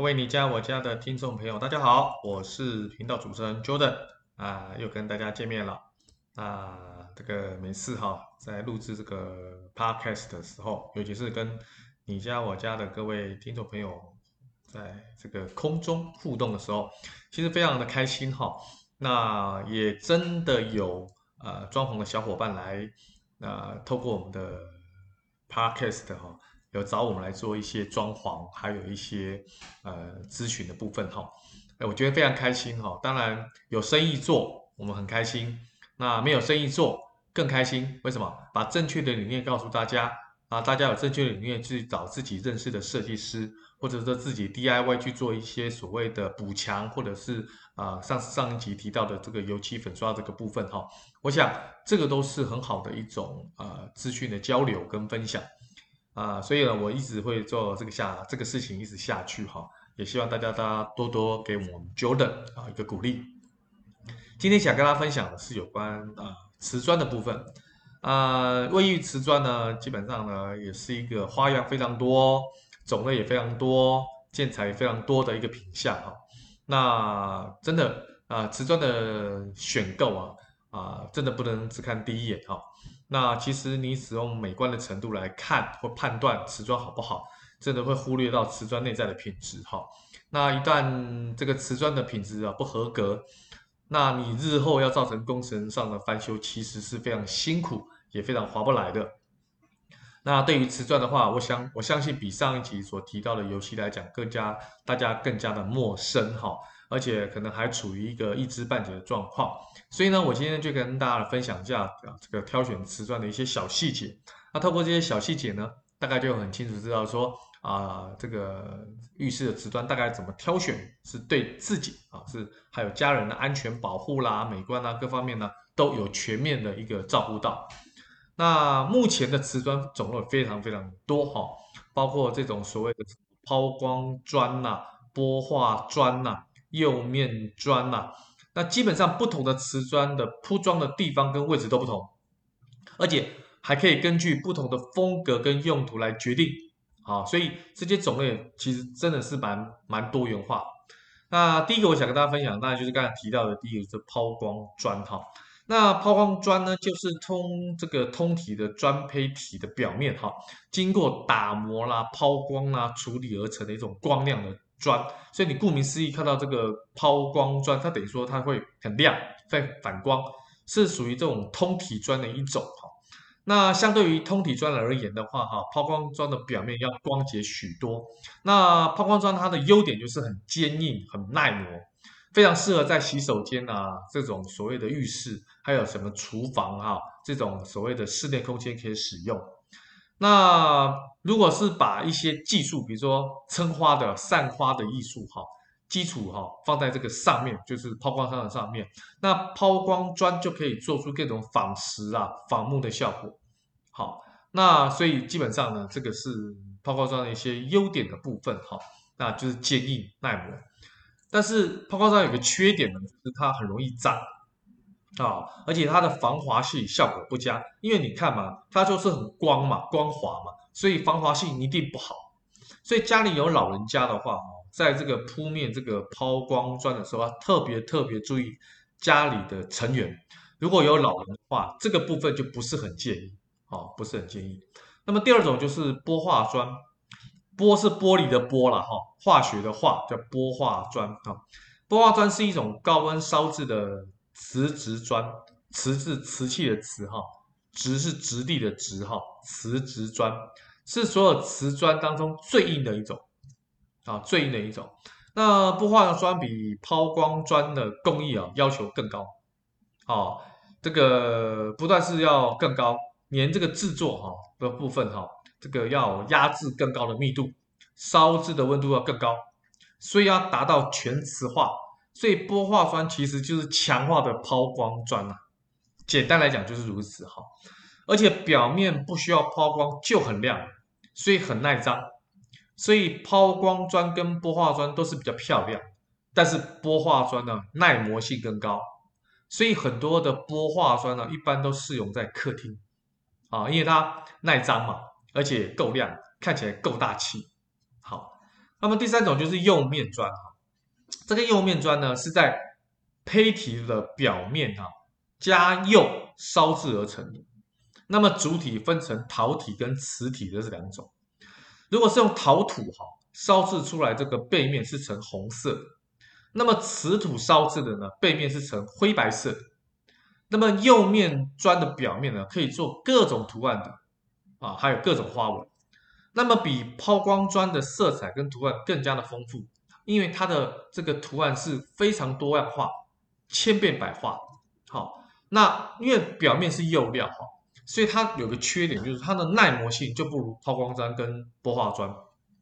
各位你家我家的听众朋友，大家好，我是频道主持人 Jordan 啊，又跟大家见面了。啊，这个每次哈，在录制这个 Podcast 的时候，尤其是跟你家我家的各位听众朋友，在这个空中互动的时候，其实非常的开心哈。那也真的有呃装潢的小伙伴来，呃，透过我们的 Podcast 哈。有找我们来做一些装潢，还有一些呃咨询的部分哈，哎，我觉得非常开心哈。当然有生意做，我们很开心；那没有生意做更开心。为什么？把正确的理念告诉大家啊，大家有正确的理念去找自己认识的设计师，或者说自己 DIY 去做一些所谓的补强，或者是啊、上上一集提到的这个油漆粉刷这个部分哈。我想这个都是很好的一种呃资讯的交流跟分享。啊，所以呢，我一直会做这个下这个事情一直下去哈，也希望大家大家多多给我们 Jordan 啊一个鼓励。今天想跟大家分享的是有关啊瓷砖的部分啊，卫浴瓷砖呢，基本上呢也是一个花样非常多，种类也非常多，建材也非常多的一个品项哈。那真的啊，瓷砖的选购啊啊，真的不能只看第一眼哈。那其实你使用美观的程度来看或判断瓷砖好不好，真的会忽略到瓷砖内在的品质哈。那一旦这个瓷砖的品质啊不合格，那你日后要造成工程上的翻修，其实是非常辛苦也非常划不来的。那对于瓷砖的话，我想我相信比上一集所提到的油漆来讲，更加大家更加的陌生哈。而且可能还处于一个一知半解的状况，所以呢，我今天就跟大家分享一下啊，这个挑选瓷砖的一些小细节。那透过这些小细节呢，大概就很清楚知道说啊，这个浴室的瓷砖大概怎么挑选是对自己啊，是还有家人的安全保护啦、美观啦各方面呢都有全面的一个照顾到。那目前的瓷砖种类非常非常多哈，包括这种所谓的抛光砖呐、玻化砖呐。釉面砖呐、那基本上不同的瓷砖的铺装的地方跟位置都不同，而且还可以根据不同的风格跟用途来决定。好，所以这些种类其实真的是蛮蛮多元化。那第一个我想跟大家分享，当然就是刚才提到的第一个是抛光砖哈。那抛光砖呢，就是通这个通体的砖胚体的表面哈，经过打磨啦、抛光啦处理而成的一种光亮的。砖，所以你顾名思义看到这个抛光砖，它等于说它会很亮，会反光，是属于这种通体砖的一种哈。那相对于通体砖而言的话，哈，抛光砖的表面要光洁许多。那抛光砖它的优点就是很坚硬、很耐磨，非常适合在洗手间啊这种所谓的浴室，还有什么厨房哈这种所谓的室内空间可以使用。那如果是把一些技术，比如说撑花的、散花的艺术，哈，基础哈放在这个上面，就是抛光砖的上面，那抛光砖就可以做出各种仿石啊、仿木的效果。好，那所以基本上呢，这个是抛光砖的一些优点的部分，哈，那就是坚硬耐磨。但是抛光砖有个缺点呢，就是它很容易脏。啊、而且它的防滑性效果不佳，因为你看嘛，它就是很光嘛，光滑嘛，所以防滑性一定不好。所以家里有老人家的话，在这个铺面这个抛光砖的时候，要特别特别注意家里的成员。如果有老人的话，这个部分就不是很建议，哦，不是很建议。那么第二种就是玻化砖，玻是玻璃的玻了哈，化学的化叫玻化砖啊。玻化砖是一种高温烧制的。瓷质砖，瓷是瓷器的瓷哈，质是质地的质哈，瓷质砖是所有瓷砖当中最硬的一种啊，最硬的一种。那不化砖比抛光砖的工艺啊要求更高，哦，这个不但是要更高，连这个制作哈的部分哈，这个要压制更高的密度，烧制的温度要更高，所以要达到全瓷化。所以玻化砖其实就是强化的抛光砖啊，简单来讲就是如此哈。而且表面不需要抛光就很亮，所以很耐脏。所以抛光砖跟玻化砖都是比较漂亮，但是玻化砖呢耐磨性更高，所以很多的玻化砖呢一般都适用在客厅啊，因为它耐脏嘛，而且够亮，看起来够大气。好，那么第三种就是釉面砖哈，这个釉面砖呢是在胚体的表面啊加釉烧制而成的。那么主体分成陶体跟瓷体的这两种。如果是用陶土哈烧制出来，这个背面是呈红色的。那么瓷土烧制的呢，背面是呈灰白色。那么釉面砖的表面呢，可以做各种图案的啊，还有各种花纹。那么比抛光砖的色彩跟图案更加的丰富，因为它的这个图案是非常多样化、千变百化。好，那因为表面是釉料哈，所以它有个缺点，就是它的耐磨性就不如抛光砖跟玻化砖。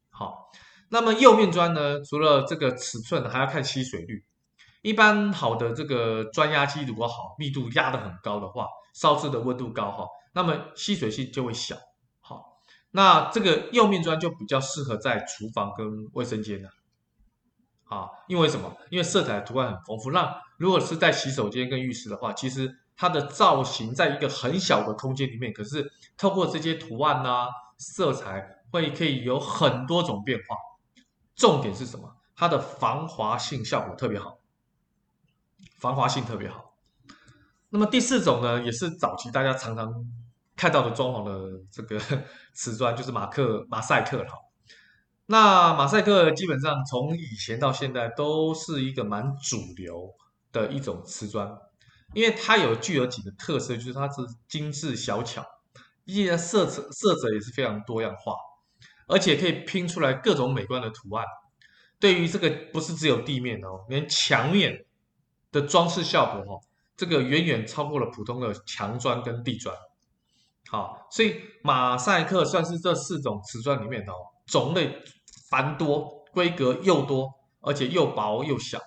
好。那么釉面砖呢，除了这个尺寸，还要看吸水率。一般好的这个砖压机如果好，密度压得很高的话，烧制的温度高哈，那么吸水性就会小。好，那这个釉面砖就比较适合在厨房跟卫生间的。啊，因为什么？因为色彩图案很丰富。那如果是在洗手间跟浴室的话，其实它的造型在一个很小的空间里面，可是透过这些图案呐、色彩，会可以有很多种变化。重点是什么？它的防滑性效果特别好，防滑性特别好。那么第四种呢，也是早期大家常常看到的装潢的这个 瓷砖，就是马克马赛克了。那马赛克基本上从以前到现在都是一个蛮主流的一种瓷砖，因为它有具有几个特色，就是它是精致小巧，依然色泽色泽也是非常多样化。而且可以拼出来各种美观的图案，对于这个不是只有地面哦，连墙面的装饰效果哦，这个远远超过了普通的墙砖跟地砖。好，所以马赛克算是这四种瓷砖里面哦，种类繁多，规格又多，而且又薄又小，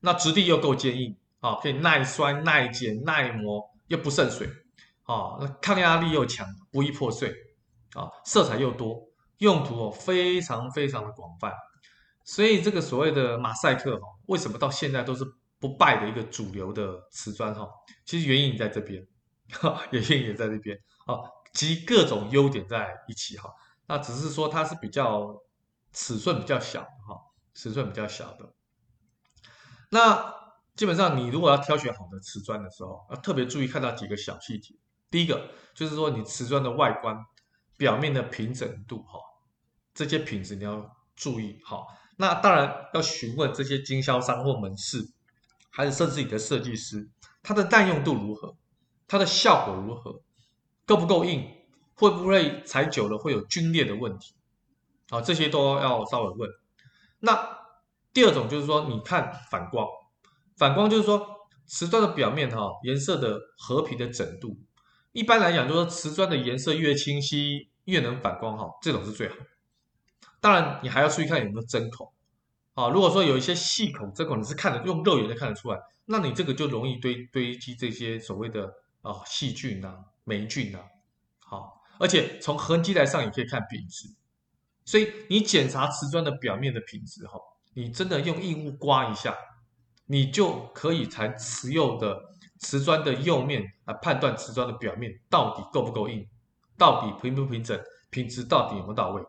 那质地又够坚硬啊，可以耐摔、耐碱、耐磨，又不渗水啊，那抗压力又强，不易破碎啊，色彩又多。用途哦非常非常的广泛，所以这个所谓的马赛克哈，为什么到现在都是不败的一个主流的瓷砖哈？其实原因在这边，原因也在这边啊，集各种优点在一起哈。那只是说它是比较尺寸比较小哈，尺寸比较小的。那基本上你如果要挑选好的瓷砖的时候，要特别注意看到几个小细节。第一个就是说你瓷砖的外观表面的平整度哈。这些品质你要注意好，那当然要询问这些经销商或门市，还是甚至你的设计师，它的耐用度如何，它的效果如何，够不够硬，会不会踩久了会有龟裂的问题，啊，这些都要稍微问。那第二种就是说，你看反光，反光就是说瓷砖的表面哈颜色的和平的整度，一般来讲就是说瓷砖的颜色越清晰越能反光哈，这种是最好。当然，你还要注意看有没有针孔啊。如果说有一些细孔、针孔，你是看得用肉眼就看得出来，那你这个就容易堆堆积这些所谓的啊细菌啊、霉菌啊。好，而且从痕迹来上也可以看品质。所以你检查瓷砖的表面的品质哈，你真的用硬物刮一下，你就可以才瓷釉的瓷砖的釉面来判断瓷砖的表面到底够不够硬，到底平不平整，品质到底有没有到位。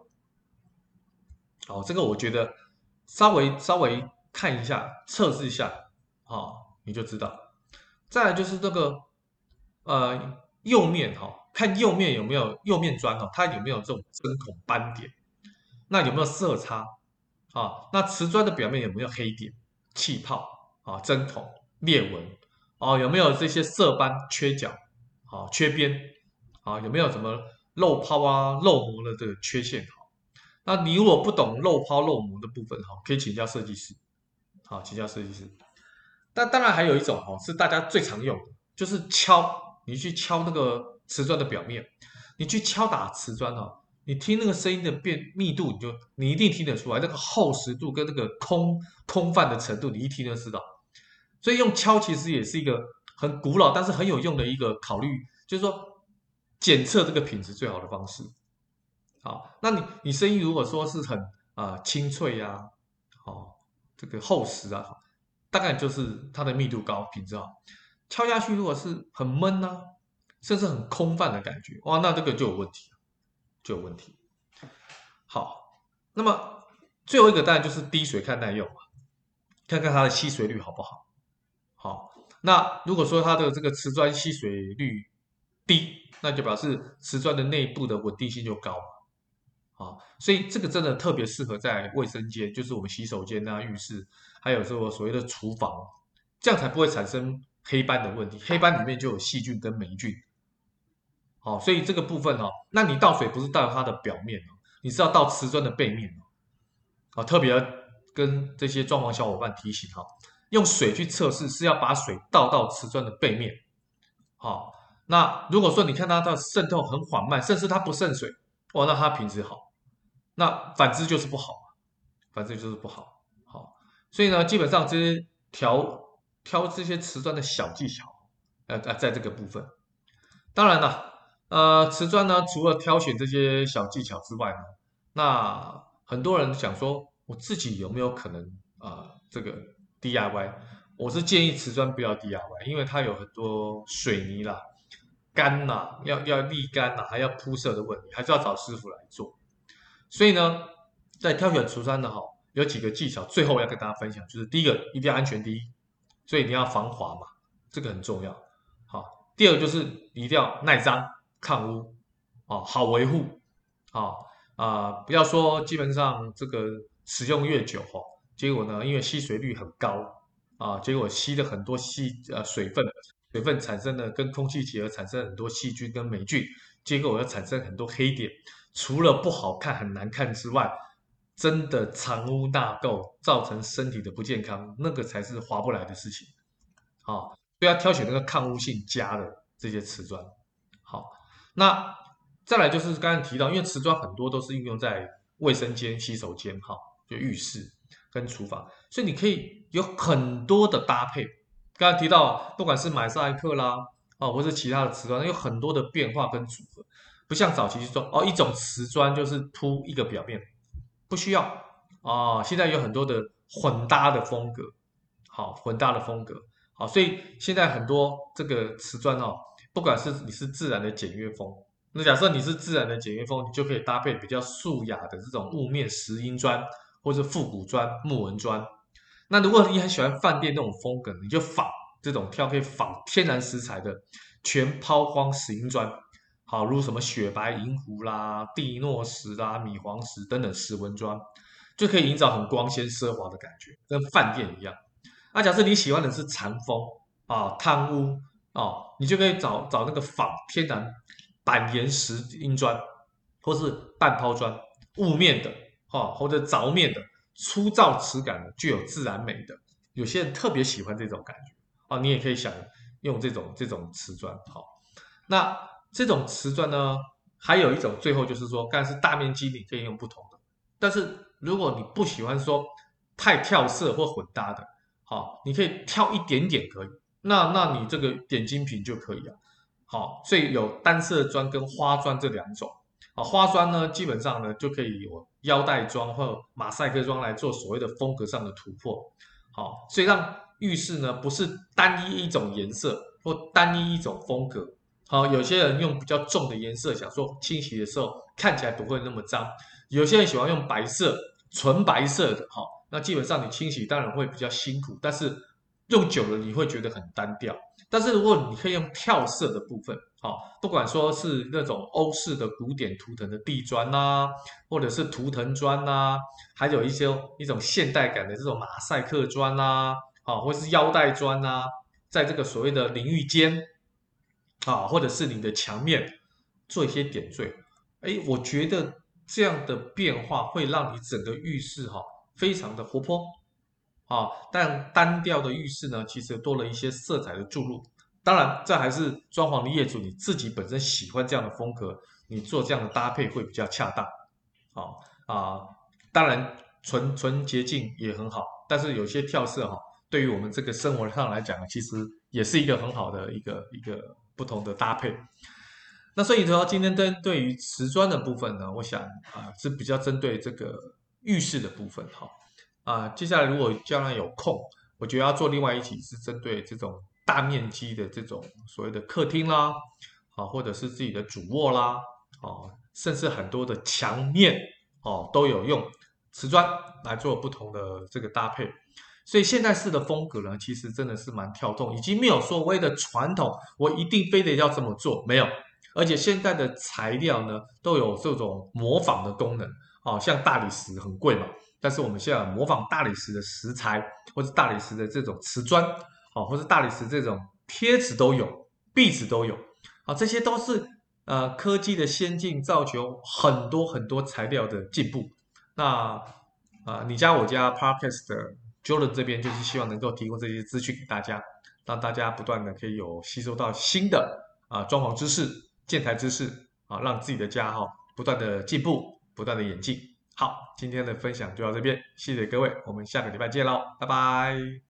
哦，这个我觉得稍微稍微看一下，测试一下，啊、哦，你就知道。再来就是这个呃釉面哈、哦，看釉面有没有釉面砖哈、哦，它有没有这种针孔斑点，那有没有色差啊、那瓷砖的表面有没有黑点、气泡啊、针孔、裂纹啊？有没有这些色斑、缺角啊、缺边啊？有没有什么漏泡啊、漏膜的这个缺陷？那你如果不懂漏泡漏膜的部分哈，可以请教设计师，好，请教设计师。但当然还有一种哈，是大家最常用的，就是敲，你去敲那个瓷砖的表面，你去敲打瓷砖哈，你听那个声音的变密度，你就你一定听得出来，那个厚实度跟那个空空泛的程度，你一听就知道。所以用敲其实也是一个很古老但是很有用的一个考虑，就是说检测这个品质最好的方式。好，那你你声音如果说是很啊、清脆呀、啊，哦，这个厚实啊，大概就是它的密度高，品质好。敲下去如果是很闷呐、甚至很空泛的感觉，哇，那这个就有问题，就有问题。好，那么最后一个当然就是滴水看耐用嘛，看看它的吸水率好不好。好，那如果说它的这个瓷砖吸水率低，那就表示瓷砖的内部的稳定性就高。啊，所以这个真的特别适合在卫生间，就是我们洗手间啊、浴室，还有说所谓的厨房，这样才不会产生黑斑的问题。黑斑里面就有细菌跟霉菌。好，所以这个部分哦，那你倒水不是倒它的表面哦，你是要倒瓷砖的背面哦。啊，特别跟这些装潢小伙伴提醒哈，用水去测试是要把水倒到瓷砖的背面。好，那如果说你看它的渗透很缓慢，甚至它不渗水，哦，那它品质好。那反之就是不好，反之就是不好。好，所以呢，基本上这些调挑这些瓷砖的小技巧，呃呃，在这个部分，当然了，呃，瓷砖呢，除了挑选这些小技巧之外呢，那很多人想说，我自己有没有可能啊，这个 DIY？我是建议瓷砖不要 DIY，因为它有很多水泥啦、干呐，要要沥干呐，还要铺设的问题，还是要找师傅来做。所以呢，在挑选瓷砖的哈，有几个技巧，最后要跟大家分享，就是第一个一定要安全第一，所以你要防滑嘛，这个很重要。好，第二个就是一定要耐脏、抗污，哦，好维护，啊啊，不要说基本上这个使用越久哈，结果呢，因为吸水率很高啊，结果吸了很多细呃水分，水分产生了跟空气结合，产生很多细菌跟霉菌，结果要产生很多黑点。除了不好看、很难看之外，真的藏污纳垢，造成身体的不健康，那个才是划不来的事情。好，所以要挑选那个抗污性佳的这些瓷砖。那再来就是刚才提到，因为瓷砖很多都是运用在卫生间、洗手间，哈，就浴室跟厨房，所以你可以有很多的搭配。刚才提到，不管是买赛克啦，啊，或是其他的瓷砖，有很多的变化跟组合。不像早期是说哦，一种瓷砖就是铺一个表面，不需要啊、现在有很多的混搭的风格，好，混搭的风格，好，所以现在很多这个瓷砖哦，不管是你是自然的简约风，那假设你是自然的简约风，你就可以搭配比较素雅的这种雾面石英砖，或者复古砖、木纹砖。那如果你很喜欢饭店那种风格，你就仿这种挑可以仿天然石材的全抛光石英砖。好，如什么雪白银湖啦、蒂诺石啦、米黄石等等石纹砖，就可以营造很光鲜奢华的感觉，跟饭店一样。那假设你喜欢的是禅风啊、汤屋哦，你就可以找找那个仿天然板岩石英砖，或是半抛砖、雾面的哈，或者凿面的粗糙质感的，具有自然美的。有些人特别喜欢这种感觉啊，你也可以想用这种这种瓷砖。好，那。这种瓷砖呢，还有一种，最后就是说，刚才是大面积，你可以用不同的。但是如果你不喜欢说太跳色或混搭的，好，你可以跳一点点可以。那那你这个点睛瓶就可以了。好，所以有单色砖跟花砖这两种。啊，花砖呢，基本上呢就可以有腰带砖或马赛克砖来做所谓的风格上的突破。好，所以让浴室呢不是单一一种颜色或单一一种风格。好，有些人用比较重的颜色，想说清洗的时候看起来不会那么脏。有些人喜欢用白色，纯白色的，哈，那基本上你清洗当然会比较辛苦，但是用久了你会觉得很单调。但是如果你可以用跳色的部分，好，不管说是那种欧式的古典图腾的地砖呐、啊，或者是图腾砖呐、啊，还有一些一种现代感的这种马赛克砖呐、啊，好，或是腰带砖呐、啊，在这个所谓的淋浴间。啊，或者是你的墙面做一些点缀，哎，我觉得这样的变化会让你整个浴室哈非常的活泼，啊，但单调的浴室呢，其实多了一些色彩的注入。当然，这还是装潢的业主你自己本身喜欢这样的风格，你做这样的搭配会比较恰当。啊啊，当然纯纯洁净也很好，但是有些跳色哈，对于我们这个生活上来讲，其实也是一个很好的一个一个。不同的搭配，那所以说今天针对于瓷砖的部分呢，我想啊是比较针对这个浴室的部分哈啊。接下来如果将来有空，我觉得要做另外一起是针对这种大面积的这种所谓的客厅啦，啊或者是自己的主卧啦，啊甚至很多的墙面哦都有用瓷砖来做不同的这个搭配。所以现代式的风格呢，其实真的是蛮跳动，已经没有所谓的传统，我一定非得要这么做，没有。而且现在的材料呢，都有这种模仿的功能，哦，像大理石很贵嘛，但是我们现在模仿大理石的石材，或者大理石的这种瓷砖，哦，或者大理石这种贴纸都有，壁纸都有，啊，这些都是呃科技的先进造就很多很多材料的进步。那啊、你家我家 Parkes 的。Jordan 这边就是希望能够提供这些资讯给大家，让大家不断的可以有吸收到新的啊装潢知识、建材知识啊，让自己的家哈不断的进步、不断的演进。好，今天的分享就到这边，谢谢各位，我们下个礼拜见喽，拜拜。